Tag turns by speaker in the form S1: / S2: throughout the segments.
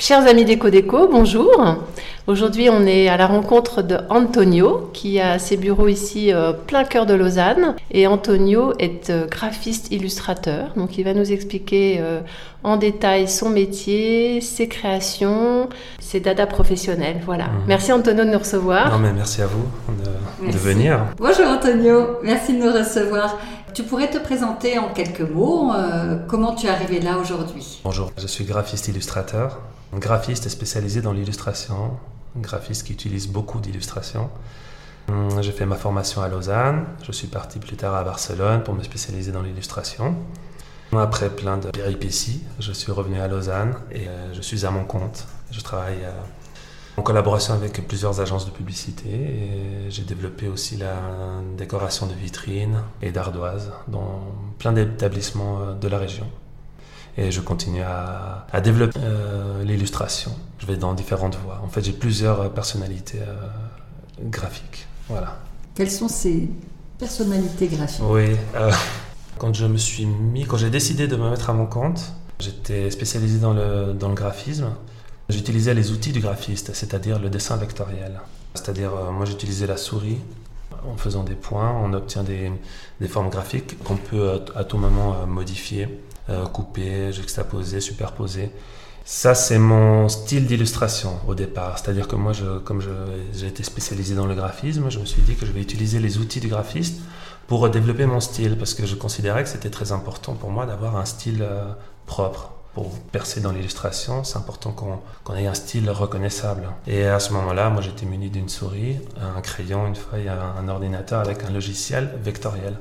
S1: Chers amis Déco Déco, bonjour. Aujourd'hui, on est à la rencontre de Antonio qui a ses bureaux ici euh, plein cœur de Lausanne. Et Antonio est euh, graphiste illustrateur, donc il va nous expliquer euh, en détail son métier, ses créations, ses dada professionnels. Voilà.
S2: Mhm.
S1: Merci Antonio de nous recevoir.
S2: Non, mais merci à vous de, venir.
S3: Bonjour Antonio, merci de nous recevoir. Tu pourrais te présenter en quelques mots euh, comment tu es arrivé là aujourd'hui?
S2: Bonjour, je suis graphiste illustrateur, graphiste spécialisé dans l'illustration, graphiste qui utilise beaucoup d'illustrations. Hum, J'ai fait ma formation à Lausanne, je suis parti plus tard à Barcelone pour me spécialiser dans l'illustration. Après plein de péripéties, je suis revenu à Lausanne et euh, je suis à mon compte. Je travaille euh, en collaboration avec plusieurs agences de publicité et j'ai développé aussi la décoration de vitrines et d'ardoises dans plein d'établissements euh, de la région. Et je continue à, à développer euh, l'illustration. Je vais dans différentes voies. En fait, j'ai plusieurs euh, personnalités euh, graphiques. Voilà.
S3: Quelles sont ces personnalités graphiques?
S2: Oui. euh, quand je me suis mis, quand j'ai décidé de me mettre à mon compte, j'étais spécialisé dans le, dans le graphisme. J'utilisais les outils du graphiste, c'est-à-dire le dessin vectoriel. C'est-à-dire, moi j'utilisais la souris. En faisant des points, on obtient des, des formes graphiques qu'on peut à, à tout moment modifier, euh, couper, juxtaposer, superposer. Ça, c'est mon style d'illustration au départ. C'est-à-dire que moi, comme j'ai été spécialisé dans le graphisme, je me suis dit que je vais utiliser les outils du graphiste pour développer mon style, parce que je considérais que c'était très important pour moi d'avoir un style euh, propre. Pour percer dans l'illustration, c'est important qu'on ait un style reconnaissable. Et à ce moment-là, moi j'étais muni d'une souris, un crayon, une feuille, un ordinateur avec un logiciel vectoriel.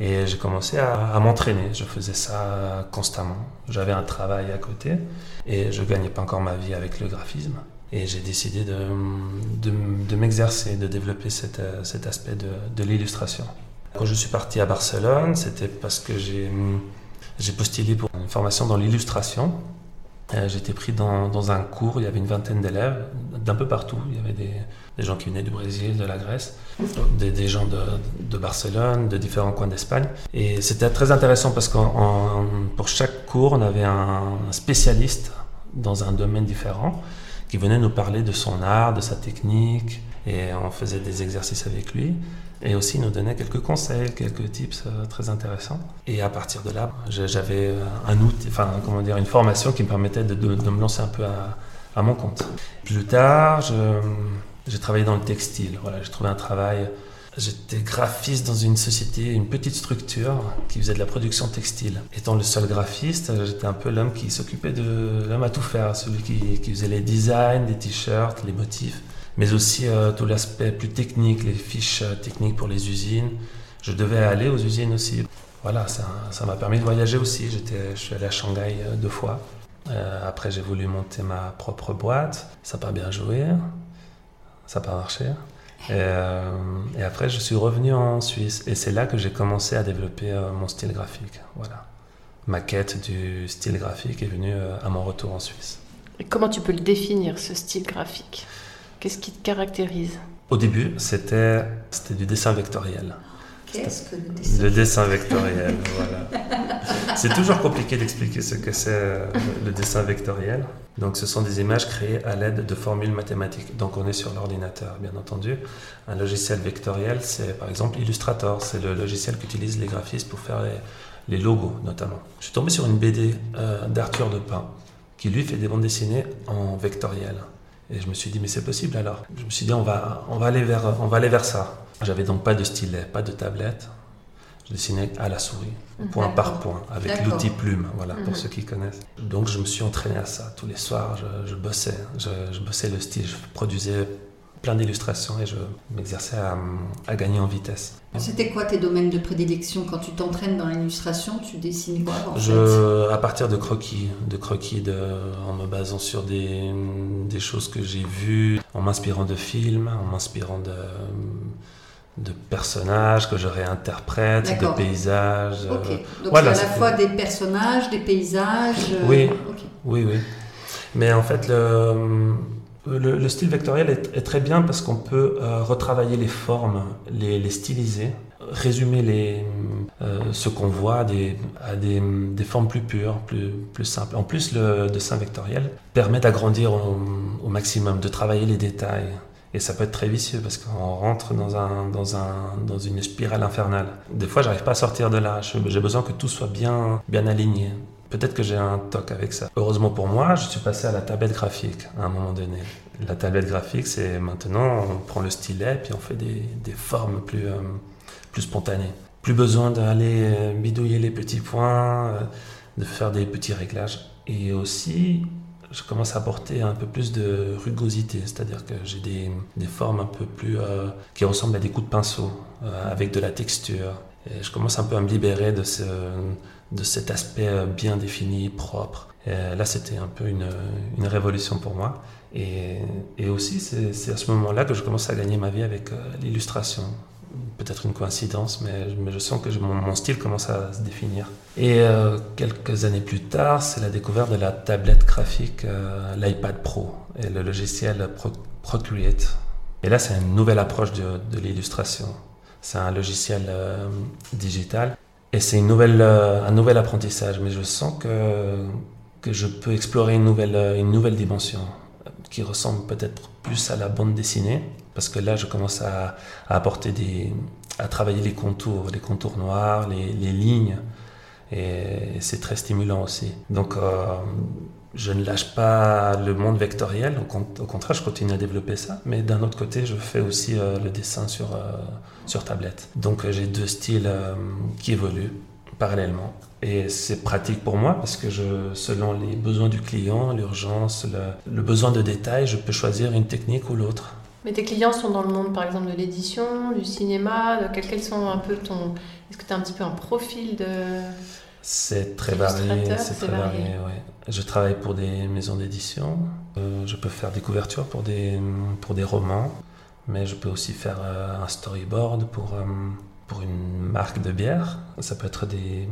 S2: Et j'ai commencé à, m'entraîner. Je faisais ça constamment. J'avais un travail à côté et je gagnais pas encore ma vie avec le graphisme. Et j'ai décidé de, de, m'exercer, de développer cet, cet aspect de, de l'illustration. Quand je suis parti à Barcelone, c'était parce que j'ai postulé pour une formation dans l'illustration. Euh, J'étais pris dans, un cours, il y avait une vingtaine d'élèves d'un peu partout. Il y avait des, gens qui venaient du Brésil, de la Grèce, des, gens de, de Barcelone, de différents coins d'Espagne. Et c'était très intéressant parce que pour chaque cours, on avait un spécialiste dans un domaine différent qui venait nous parler de son art, de sa technique, et on faisait des exercices avec lui. Et aussi, nous donnait quelques conseils, quelques tips euh, très intéressants. Et à partir de là, j'avais euh, un outil, enfin, comment dire, une formation qui me permettait de, me lancer un peu à, mon compte. Plus tard, j'ai travaillé dans le textile. Voilà, j'ai trouvé un travail. J'étais graphiste dans une société, une petite structure qui faisait de la production textile. Étant le seul graphiste, j'étais un peu l'homme qui s'occupait de l'homme à tout faire, celui qui, qui faisait les designs, des t-shirts, les motifs mais aussi euh, tout l'aspect plus technique, les fiches euh, techniques pour les usines. Je devais aller aux usines aussi. Voilà, ça m'a permis de voyager aussi. Je suis allé à Shanghai euh, deux fois. Après, j'ai voulu monter ma propre boîte. Ça n'a pas bien joué. Ça n'a pas marché. Et, après, je suis revenu en Suisse. Et c'est là que j'ai commencé à développer mon style graphique. Voilà. Ma quête du style graphique est venue à mon retour en Suisse.
S1: Comment tu peux le définir, ce style graphique? Qu'est-ce qui te caractérise?
S2: Au début, c'était, c'était du dessin vectoriel.
S3: Qu'est-ce que le dessin
S2: Le dessin vectoriel, voilà. C'est toujours compliqué d'expliquer ce que c'est euh, le dessin vectoriel. Donc, ce sont des images créées à l'aide de formules mathématiques. Donc, on est sur l'ordinateur, bien entendu. Un logiciel vectoriel, c'est par exemple Illustrator. C'est le logiciel qu'utilisent les graphistes pour faire les, les logos, notamment. Je suis tombé sur une BD euh, d'Arthur Depin, qui lui fait des bandes dessinées en vectoriel. Et je me suis dit, mais c'est possible alors. Je me suis dit, on va, on va, aller, vers, on va aller vers ça. J'avais donc pas de stylet, pas de tablette. Je dessinais à la souris, point par point, avec l'outil plume, voilà, pour
S1: Mhm.
S2: ceux qui connaissent. Donc je me suis entraîné à ça. Tous les soirs, je, je bossais. Je, je bossais le style. Je produisais plein d'illustrations et je m'exerçais à, gagner en vitesse.
S3: C'était quoi tes domaines de prédilection quand tu t'entraînes dans l'illustration Tu dessines quoi
S2: je, À partir de croquis, de croquis de, en me basant sur des, des choses que j'ai vues, en m'inspirant de films, en m'inspirant de de personnages que je réinterprète, de paysages.
S3: Euh, Donc voilà, à la fois des personnages, des paysages.
S2: Euh, oui, oui, oui. Mais en fait, le, le, style vectoriel est, très bien parce qu'on peut euh, retravailler les formes, les, styliser, résumer les, ce qu'on voit à des, formes plus pures, plus, plus simples. En plus, le dessin vectoriel permet d'agrandir au maximum, de travailler les détails. Et ça peut être très vicieux parce qu'on rentre dans, un, dans, un, dans une spirale infernale. Des fois, j'arrive pas à sortir de là. J'ai besoin que tout soit bien, bien aligné. Peut-être que j'ai un toc avec ça. Heureusement pour moi, je suis passé à la tablette graphique à un moment donné. La tablette graphique, c'est maintenant, on prend le stylet puis on fait des, des formes plus, euh, plus spontanées. Plus besoin d'aller euh, bidouiller les petits points, euh, de faire des petits réglages. Et aussi, je commence à apporter un peu plus de rugosité, c'est-à-dire que j'ai des, des, formes un peu plus qui ressemblent à des coups de pinceau, avec de la texture. Et je commence un peu à me libérer de, ce, de cet aspect euh, bien défini, propre. Et là, c'était un peu une, révolution pour moi. Et, aussi, c'est à ce moment-là que je commence à gagner ma vie avec l'illustration peut-être une coïncidence, mais, je sens que mon, style commence à se définir. Et euh, quelques années plus tard, c'est la découverte de la tablette graphique, euh, l'iPad Pro et le logiciel Procreate. Et là, c'est une nouvelle approche de, l'illustration. C'est un logiciel euh, digital et c'est une nouvelle, un nouvel apprentissage, mais je sens que, que je peux explorer une nouvelle, une nouvelle dimension qui ressemble peut-être plus à la bande dessinée parce que là, je commence à, apporter des, à travailler les contours, les contours noirs, les, lignes, et, c'est très stimulant aussi. Donc, euh, je ne lâche pas le monde vectoriel, au, contraire, je continue à développer ça, mais d'un autre côté, je fais aussi euh, le dessin sur, euh, sur tablette. Donc, j'ai deux styles qui évoluent parallèlement. Et c'est pratique pour moi parce que je, selon les besoins du client, l'urgence, le, le, besoin de détail, je peux choisir une technique ou l'autre.
S1: Mais tes clients sont dans le monde, par exemple, de l'édition, du cinéma, de quels, sont un peu ton... Est-ce que tu as un petit peu un profil de...
S2: C'est très varié, c'est très varié, ouais. Je travaille pour des maisons d'édition, euh, je peux faire des couvertures pour des, pour des romans, mais je peux aussi faire euh, un storyboard pour, euh, pour une marque de bière. Ça peut être des,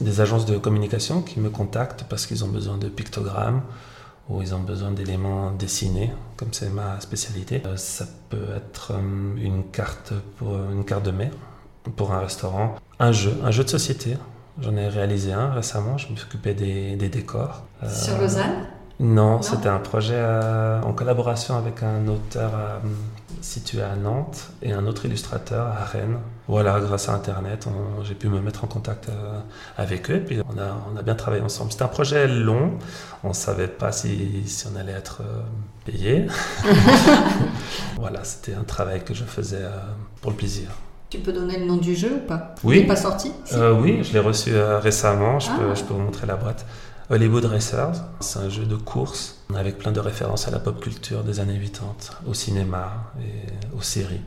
S2: des agences de communication qui me contactent parce qu'ils ont besoin de pictogrammes où ils ont besoin d'éléments dessinés, comme c'est ma spécialité. Ça peut être une carte pour une carte de mer pour un restaurant, un jeu, un jeu de société. J'en ai réalisé un récemment. Je me suis occupé des, des décors.
S3: Sur Lausanne?
S2: Non, c'était un projet euh, en collaboration avec un auteur euh, situé à Nantes et un autre illustrateur à Rennes. Voilà, grâce à Internet, j'ai pu me mettre en contact euh, avec eux et puis on a, on a bien travaillé ensemble. C'était un projet long, on ne savait pas si, si, on allait être payé. voilà, c'était un travail que je faisais pour le plaisir.
S3: Tu peux donner le nom du jeu ou pas
S2: Oui.
S3: Il n'est pas sorti
S2: Oui, je l'ai reçu récemment, je, peux, ah. je peux vous montrer la boîte. Hollywood Racers, c'est un jeu de course avec plein de références à la pop culture des années 80, au cinéma et aux séries.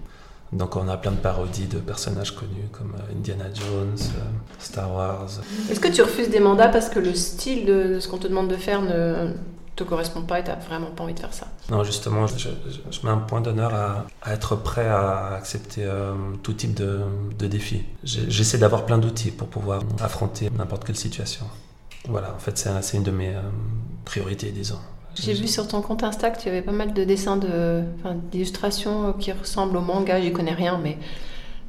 S2: Donc on a plein de parodies de personnages connus comme euh, Indiana Jones, euh, Star Wars.
S1: Est-ce que tu refuses des mandats parce que le style de ce qu'on te demande de faire ne te correspond pas et tu n'as vraiment pas envie de faire ça
S2: Non, justement, je, mets un point d'honneur à, être prêt à accepter euh, tout type de, de défi. J'essaie d'avoir plein d'outils pour pouvoir affronter n'importe quelle situation. Voilà, en fait, c'est une de mes euh, priorités, disons.
S1: J'ai vu sur ton compte Insta que tu avais pas mal de dessins d'illustrations qui ressemblent au manga. J'y connais rien, mais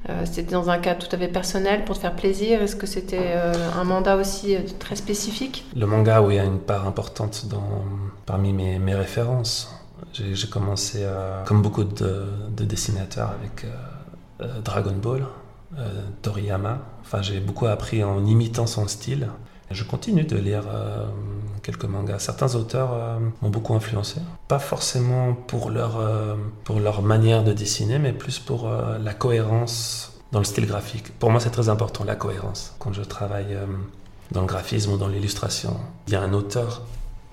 S1: euh, c'était dans un cadre tout à fait personnel pour te faire plaisir. Est-ce que c'était euh, un mandat aussi très spécifique?
S2: Le manga, oui, a une part importante parmi mes, références. J'ai commencé, comme beaucoup de, de dessinateurs, avec Dragon Ball, Toriyama. Enfin, j'ai beaucoup appris en imitant son style. Je continue de lire euh, quelques mangas. Certains auteurs euh, m'ont beaucoup influencé. Pas forcément pour leur, euh, pour leur manière de dessiner, mais plus pour la cohérence dans le style graphique. Pour moi, c'est très important, la cohérence. Quand je travaille dans le graphisme ou dans l'illustration, il y a un auteur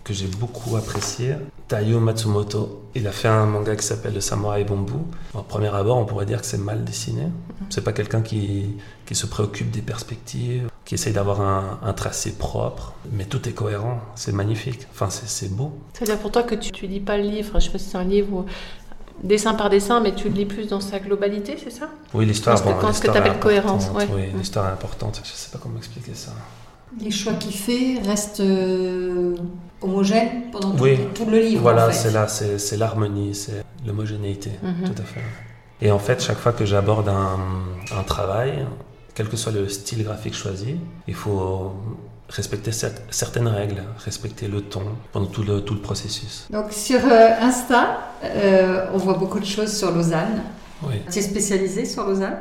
S2: que j'ai beaucoup apprécié, Taiyo Matsumoto. Il a fait un manga qui s'appelle Le Samouraï Bambou. En premier abord, on pourrait dire que c'est mal dessiné. C'est pas quelqu'un qui, qui se préoccupe des perspectives, qui essaye d'avoir un, un tracé propre, mais tout est cohérent. C'est magnifique. Enfin, c'est beau.
S4: C'est-à-dire pour toi que tu, tu lis pas le livre, je sais pas si c'est un livre dessin par dessin, mais tu le lis plus dans sa globalité, c'est ça?
S2: Oui, l'histoire.
S4: Quand- quand ce que t'appelles
S2: est
S4: cohérence, ouais.
S2: Oui, l'histoire est importante. Je sais pas comment expliquer ça.
S3: Les choix qu'il fait restent euh, homogènes pendant tout,
S2: Oui.
S3: tout le livre.
S2: Voilà,
S3: en fait.
S2: c'est là, c'est l'harmonie, c'est l'homogénéité,
S4: Mhm.
S2: tout à fait. Et en fait, chaque fois que j'aborde un, un travail, quel que soit le style graphique choisi, il faut respecter cer- certaines règles, respecter le ton pendant tout le, tout le processus.
S3: Donc sur euh, Insta, euh, on voit beaucoup de choses sur Lausanne.
S2: Oui.
S3: Tu es spécialisé sur Lausanne?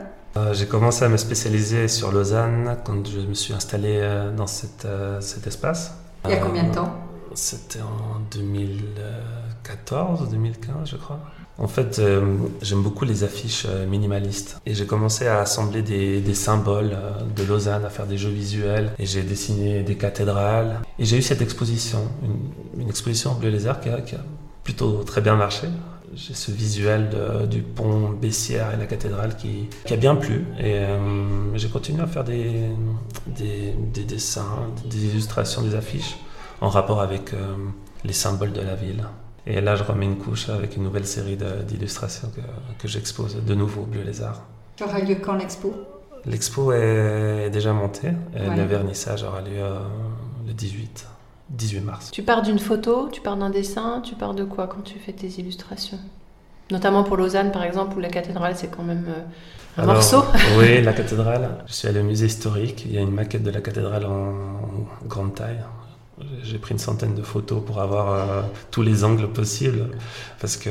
S2: J'ai commencé à me spécialiser sur Lausanne quand je me suis installé euh, dans cette, euh, cet espace.
S3: Il y a
S2: Euh,
S3: combien de temps?
S2: C'était en 2014, 2015, je crois. En fait, euh, j'aime beaucoup les affiches euh, minimalistes. Et j'ai commencé à assembler des, des symboles euh, de Lausanne, à faire des jeux visuels. Et j'ai dessiné des cathédrales. Et j'ai eu cette exposition, une, une exposition en bleu lézard qui a, qui a plutôt très bien marché. J'ai ce visuel de- du pont Bessières et la cathédrale qui, qui a bien plu. Et euh, j'ai continué à faire des, des, des dessins, des illustrations, des affiches en rapport avec euh, les symboles de la ville. Et là, je remets une couche avec une nouvelle série d'illustrations que, que j'expose de nouveau au Bleu Lézard.
S3: Tu auras lieu quand l'expo?
S2: L'expo est déjà montée et
S3: Ouais.
S2: le vernissage aura lieu euh, le 18, 18 mars.
S4: Tu pars d'une photo, tu pars d'un dessin, tu pars de quoi quand tu fais tes illustrations? Notamment pour Lausanne, par exemple, où la cathédrale, c'est quand même euh, un
S2: Alors,
S4: morceau.
S2: Oui, la cathédrale. Je suis allé au musée historique. Il y a une maquette de la cathédrale en, en grande taille. J'ai pris une centaine de photos pour avoir euh, tous les angles possibles. Parce que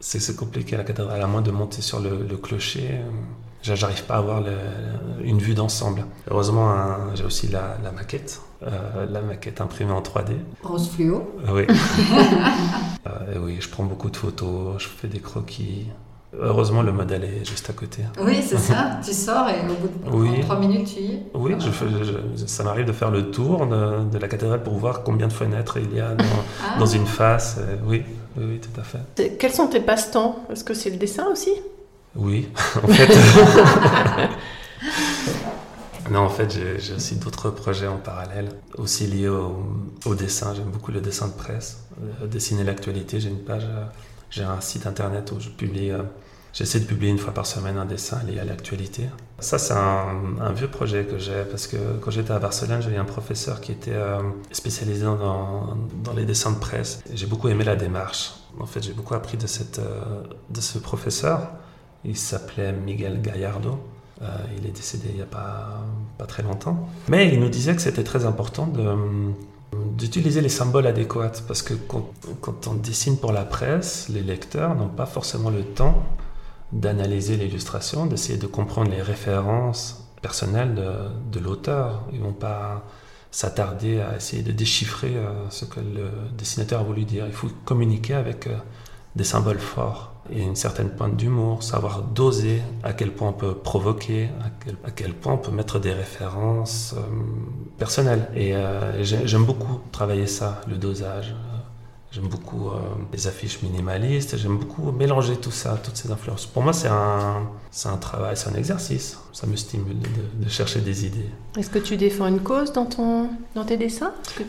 S2: c'est compliqué la cathédrale, à moins de monter sur le, le clocher. J'a- J'arrive pas à avoir le- une vue d'ensemble. Heureusement, j'ai aussi la, la maquette. euh, la maquette imprimée en 3D.
S3: Rose fluo.
S2: Oui. Euh, et oui, je prends beaucoup de photos, je fais des croquis. Heureusement, le modèle est juste à côté.
S3: Oui, c'est ça. tu sors et au bout de
S2: Oui.
S3: 3 minutes, tu y es.
S2: Oui, je fais- je- ça m'arrive de faire le tour de, de la cathédrale pour voir combien de fenêtres il y a dans,
S3: Ah.
S2: dans une face. Euh, Oui, oui, oui, tout à fait.
S4: Quels sont tes passe-temps? Est-ce que c'est le dessin aussi?
S2: Oui, en fait. non, en fait, j'ai aussi d'autres projets en parallèle, aussi liés au, au dessin. J'aime beaucoup le dessin de presse, euh, dessiner l'actualité. J'ai une page, euh, j'ai un site internet où je publie. euh, J'essaie de publier une fois par semaine un dessin lié à l'actualité. Ça, c'est un, vieux projet que j'ai parce que quand j'étais à Barcelone, j'avais un professeur qui était euh, spécialisé dans, dans les dessins de presse. J'ai beaucoup aimé la démarche. En fait, j'ai beaucoup appris de, cette, euh, de ce professeur. Il s'appelait Miguel Gallardo. Euh, il est décédé il n'y a pas, pas très longtemps. Mais il nous disait que c'était très important d'utiliser les symboles adéquats parce que quand, on dessine pour la presse, les lecteurs n'ont pas forcément le temps d'analyser l'illustration, d'essayer de comprendre les références personnelles de, de l'auteur. Ils vont pas s'attarder à essayer de déchiffrer euh, ce que le dessinateur a voulu dire. Il faut communiquer avec euh, des symboles forts et une certaine pointe d'humour, savoir doser à quel point on peut provoquer, à quel, à quel point on peut mettre des références euh, personnelles. Et euh, j'ai- j'aime beaucoup travailler ça, le dosage. J'aime beaucoup euh, les affiches minimalistes, j'aime beaucoup mélanger tout ça, toutes ces influences. Pour moi, c'est un, un travail, c'est un exercice. Ça me stimule de, de chercher des idées.
S4: Est-ce que tu défends une cause dans, ton, dans tes dessins? Que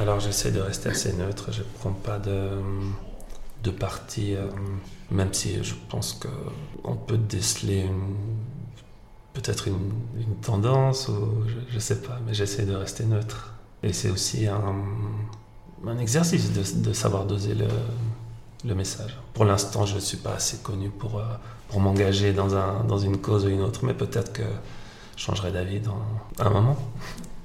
S2: Alors j'essaie de rester assez neutre, je ne prends pas de, de parti, euh, même si je pense qu'on peut déceler peut-être une, une tendance, ou je ne sais pas, mais j'essaie de rester neutre. Et c'est aussi un, un exercice de, de savoir doser le, le message. Pour l'instant, je ne suis pas assez connu pour, euh, pour m'engager dans, un, dans une cause ou une autre, mais peut-être que je changerai d'avis dans un moment.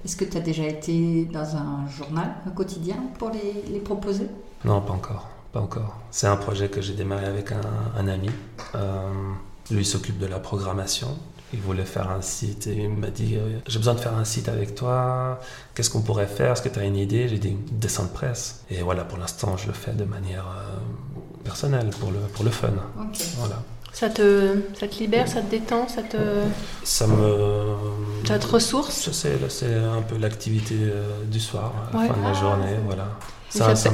S3: Est-ce que tu as déjà été dans un journal, un quotidien pour les, les proposer?
S2: Non, pas encore. Pas encore. C'est un projet que j'ai démarré avec un, un ami. Euh, lui s'occupe de la programmation. Il voulait faire un site et il m'a dit euh, J'ai besoin de faire un site avec toi. Qu'est-ce qu'on pourrait faire? Est-ce que tu as une idée? J'ai dit Dessin de presse. Et voilà, pour l'instant, je le fais de manière euh, personnelle, pour le, pour le fun.
S3: Ok.
S2: Voilà.
S4: ça, te, ça te libère, ça te détend, ça te,
S2: Ça me.
S4: ça te ressource?
S2: C'est un peu l'activité euh, du soir,
S4: Ouais.
S2: fin de la
S3: Ah,
S2: journée. Voilà.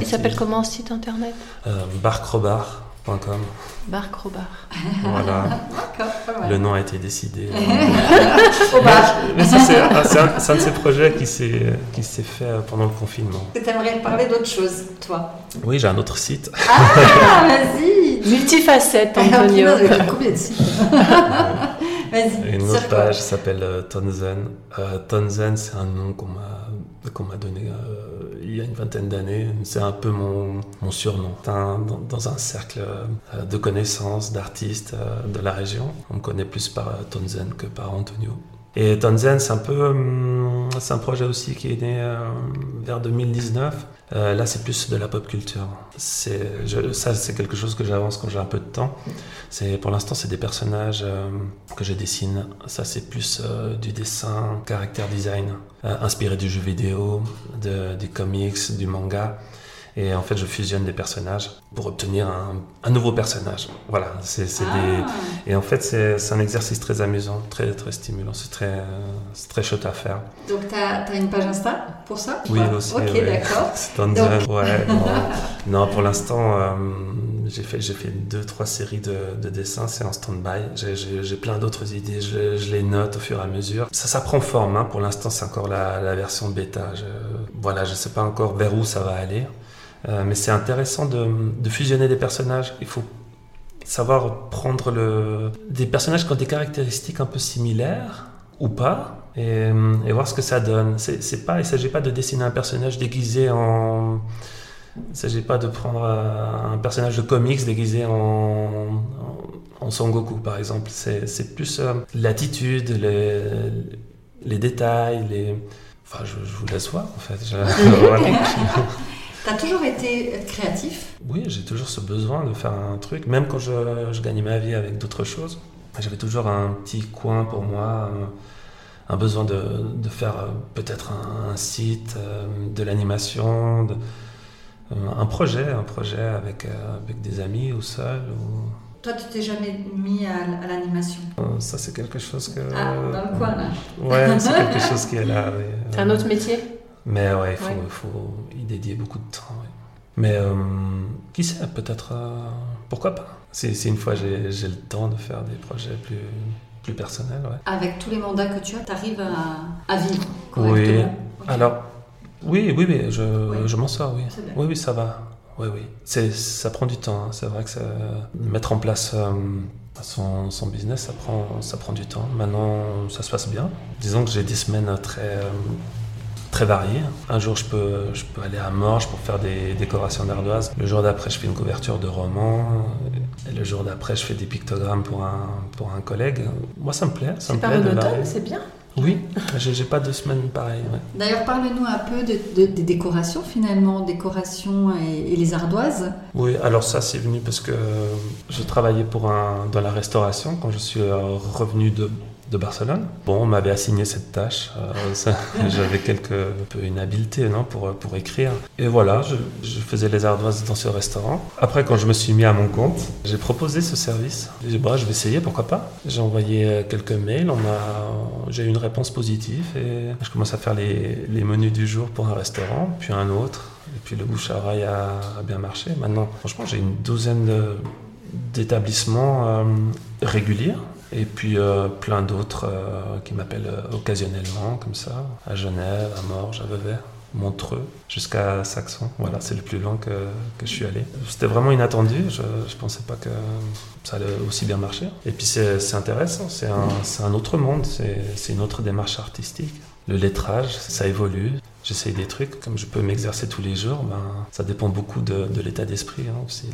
S4: Il s'appelle- comment ce site internet
S2: Euh, barcrobar.com.
S4: Bar Crobar.
S2: Voilà, le nom a été décidé.
S3: Au bar.
S2: Mais ça, c'est un, de ces projets qui s'est qui s'est fait pendant le confinement.
S3: Tu aimerais parler d'autre chose, toi?
S2: Oui, j'ai un autre site.
S3: Ah, vas-y
S4: Multifacette, Antonio.
S3: combien de sites? Vas-y,
S2: Une autre page s'appelle euh, Tonzen. Euh, Tonzen, c'est un nom qu'on m'a qu'on m'a donné euh, il y a une vingtaine d'années. C'est un peu mon, surnom. Dans un cercle euh, de connaissances, d'artistes euh, de la région, on me connaît plus par euh, Tonzen que par Antonio. Et Tonzen, c'est un peu, hum, c'est un projet aussi qui est né euh, vers 2019. Euh, là, c'est plus de la pop culture. C'est, je- ça, c'est quelque chose que j'avance quand j'ai un peu de temps. C'est, pour l'instant, c'est des personnages euh, que je dessine. Ça, c'est plus euh, du dessin, caractère design, inspiré du jeu vidéo, de, des comics, du manga. Et en fait, je fusionne des personnages pour obtenir un, un nouveau personnage. Voilà, c'est, des,
S3: Ah,
S2: et en fait, c'est un exercice très amusant, très, très stimulant. C'est très, euh, très chouette à faire.
S3: Donc, tu as, une page Insta pour ça ou
S2: Oui, aussi.
S3: Ok,
S2: ouais.
S3: d'accord.
S2: Design, ouais. Non, Non, pour l'instant, euh, j'ai fait, j'ai fait deux, trois séries de, de dessins. C'est en stand-by. J'ai- plein d'autres idées. Je, je les note au fur et à mesure. Ça, ça prend forme. hein. Pour l'instant, c'est encore la, la version bêta. Je, voilà, je sais pas encore vers où ça va aller. Euh, mais c'est intéressant de, de fusionner des personnages. Il faut savoir prendre le, des personnages qui ont des caractéristiques un peu similaires ou pas et, et voir ce que ça donne. C'est, pas, il ne s'agit pas de dessiner un personnage déguisé en. Il ne s'agit pas de prendre euh, un personnage de comics déguisé en, en, en Son Goku, par exemple. C'est, c'est plus euh, l'attitude, les, les détails, les. Enfin, je, je vous laisse voir, en fait. Je- voilà.
S3: Tu as toujours été créatif?
S2: Oui, j'ai toujours ce besoin de faire un truc, même quand je, je gagnais ma vie avec d'autres choses. J'avais toujours un petit coin pour moi, un, besoin de, de faire euh, peut-être un, un site, euh, de l'animation, euh, un projet, un projet avec, avec des amis ou seul. Ou...
S3: Toi, tu t'es jamais mis à, à l'animation?
S2: Ça, c'est quelque chose que.
S3: Ah, dans le coin, là.
S2: Ouais, c'est quelque chose qui est là.
S4: C'est un autre métier?
S2: Mais ouais, il faut,
S4: Ouais.
S2: faut y dédier beaucoup de temps. ouais. Mais euh, qui sait, peut-être. euh, pourquoi pas si, si une fois j'ai le temps de faire des projets plus, plus personnels, ouais.
S3: Avec tous les mandats que tu as, tu arrives à, à vivre
S2: Oui.
S3: correctement
S2: Alors, oui, oui, oui, je,
S3: Oui.
S2: je m'en sors, oui. Oui, oui, ça va. Oui, oui. C'est, ça prend du temps. hein. C'est vrai que ça- mettre en place euh, son, son business, ça prend, ça prend du temps. Maintenant, ça se passe bien. Disons que j'ai des semaines très, très variées. Un jour, je peux, je peux aller à Morges pour faire des décorations d'ardoise. Le jour d'après, je fais une couverture de roman. Et le jour d'après, je fais des pictogrammes pour un, pour un collègue. Moi, ça me plaît. Ça
S4: C'est
S2: me
S4: pas
S2: plaît de
S4: monotone,
S2: varier.
S4: c'est bien.
S2: Oui, j'ai, pas deux semaines pareilles. ouais.
S3: D'ailleurs, parle-nous un peu de- de- des décorations finalement, décorations et, et les ardoises.
S2: Oui, alors ça c'est venu parce que je travaillais pour un, dans la restauration quand je suis euh, revenu de, de Barcelone. Bon, on m'avait assigné cette tâche. euh, J'avais quelque un peu une habileté non, pour, pour écrire. Et voilà, je, faisais les ardoises dans ce restaurant. Après, quand je me suis mis à mon compte, j'ai proposé ce service. J'ai dit, bah, je vais essayer, pourquoi pas. J'ai envoyé euh, quelques mails, j'ai eu une réponse positive et je commence à faire les, les menus du jour pour un restaurant, puis un autre. Et puis le bouche à oreille a, bien marché. Maintenant, franchement, j'ai une douzaine d'établissements euh, réguliers. Et puis euh, plein d'autres euh, qui m'appellent euh, occasionnellement, comme ça, à Genève, à Morges, à Vevey, Montreux, jusqu'à Saxon. Voilà, c'est le plus loin que, que je suis allé. C'était vraiment inattendu, je ne pensais pas que ça allait aussi bien marcher. Et puis c'est intéressant, c'est un, un autre monde, c'est une autre démarche artistique. Le lettrage, ça évolue. J'essaye des trucs, comme je peux m'exercer tous les jours, ben, ça dépend beaucoup de, de l'état d'esprit hein, aussi,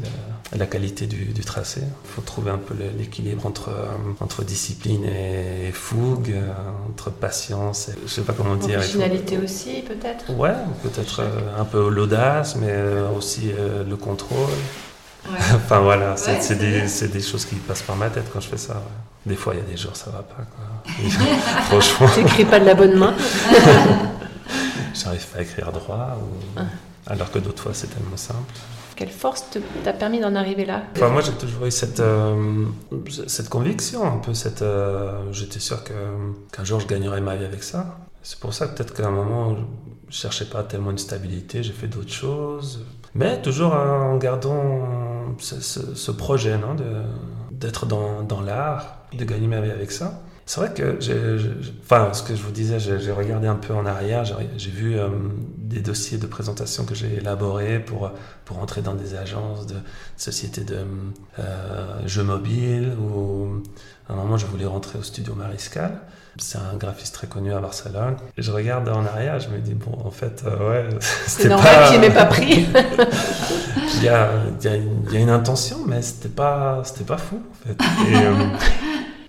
S2: la, la qualité du, du tracé. Il faut trouver un peu l'équilibre entre, euh, entre discipline et fougue, euh, entre patience, et, je sais pas comment dire. faut-
S4: Originalité aussi, peut-être?
S2: Ouais, peut-être euh, un peu l'audace, mais euh, aussi euh, le contrôle. enfin voilà, c'est
S3: Ouais,
S2: c'est des, des choses qui passent par ma tête quand je fais ça. ouais. Des fois, il y a des jours, ça va pas. Quoi. Franchement,
S4: T'écris pas de la bonne main.
S2: j'arrive pas à écrire droit, ou-
S4: Ah.
S2: alors que d'autres fois, c'est tellement simple.
S4: Quelle force t'a permis d'en arriver là?
S2: Enfin, moi, j'ai toujours eu cette, euh, cette conviction, un peu cette. euh, J'étais sûr qu'un jour, je gagnerais ma vie avec ça. C'est pour ça peut-être qu'à un moment, je cherchais pas tellement une stabilité, j'ai fait d'autres choses. Mais toujours en gardant ce, ce- ce projet, d'être dans, dans l'art, de gagner ma vie avec ça. C'est vrai que, j'ai- j'ai- j'ai- enfin, ce que je vous disais, j'ai j'ai regardé un peu en arrière, j'ai vu euh, des dossiers de présentation que j'ai élaborés pour, pour entrer dans des agences de sociétés de euh, jeux mobiles, ou à un moment je voulais rentrer au studio Mariscal. C'est un graphiste très connu à Barcelone. Et je regarde en arrière, je me dis, bon, en fait, euh, ouais,
S1: C'est
S2: c'était
S1: normal
S2: pas...
S1: qu'il n'ait pas pris.
S2: Il y a, il y a une- il y a une intention, mais c'était pas, c'était pas fou, en fait. Et,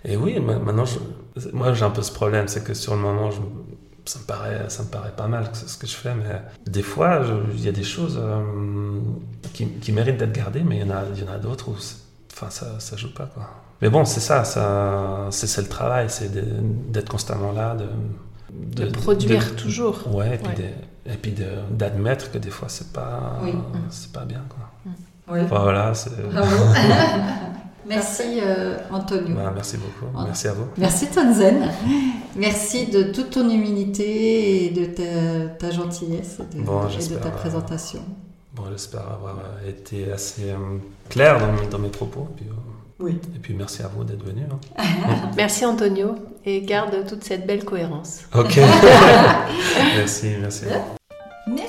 S2: et oui, ma- maintenant, je- moi, j'ai un peu ce problème, c'est que sur le moment, je- ça, me paraît, ça me paraît pas mal ce que je fais, mais des fois, il y a des choses euh, qui, qui méritent d'être gardées, mais il y en a, il y en a d'autres où enfin, ça, ça joue pas, quoi. Mais bon, c'est ça, ça c'est le travail, c'est d'être constamment là, de,
S1: De produire
S2: de-
S1: toujours.
S2: Ouais, et puis
S1: Ouais.
S2: de- et puis de- d'admettre que des fois, c'est pas,
S5: Oui.
S2: c'est pas bien, quoi.
S5: Oui.
S2: Enfin, voilà, c'est...
S5: Merci euh, Antonio.
S2: Bah, merci beaucoup.
S5: Voilà.
S2: Merci à vous.
S5: Merci Tonzen. Merci de toute ton humilité et de ta, ta gentillesse et de,
S2: Bon,
S5: et de
S2: j'espère,
S5: ta
S2: euh,
S5: présentation.
S2: Bon, j'espère avoir euh, été assez euh, clair dans, mes- dans mes propos. Puis, euh,
S5: Oui.
S2: Et puis merci à vous d'être venu. hein.
S1: Merci Antonio et garde toute cette belle cohérence.
S2: Ok. merci, merci.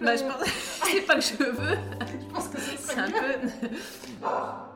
S1: Bah, je pense... c'est pas que je veux.
S5: je pense que ce
S1: C'est un peu.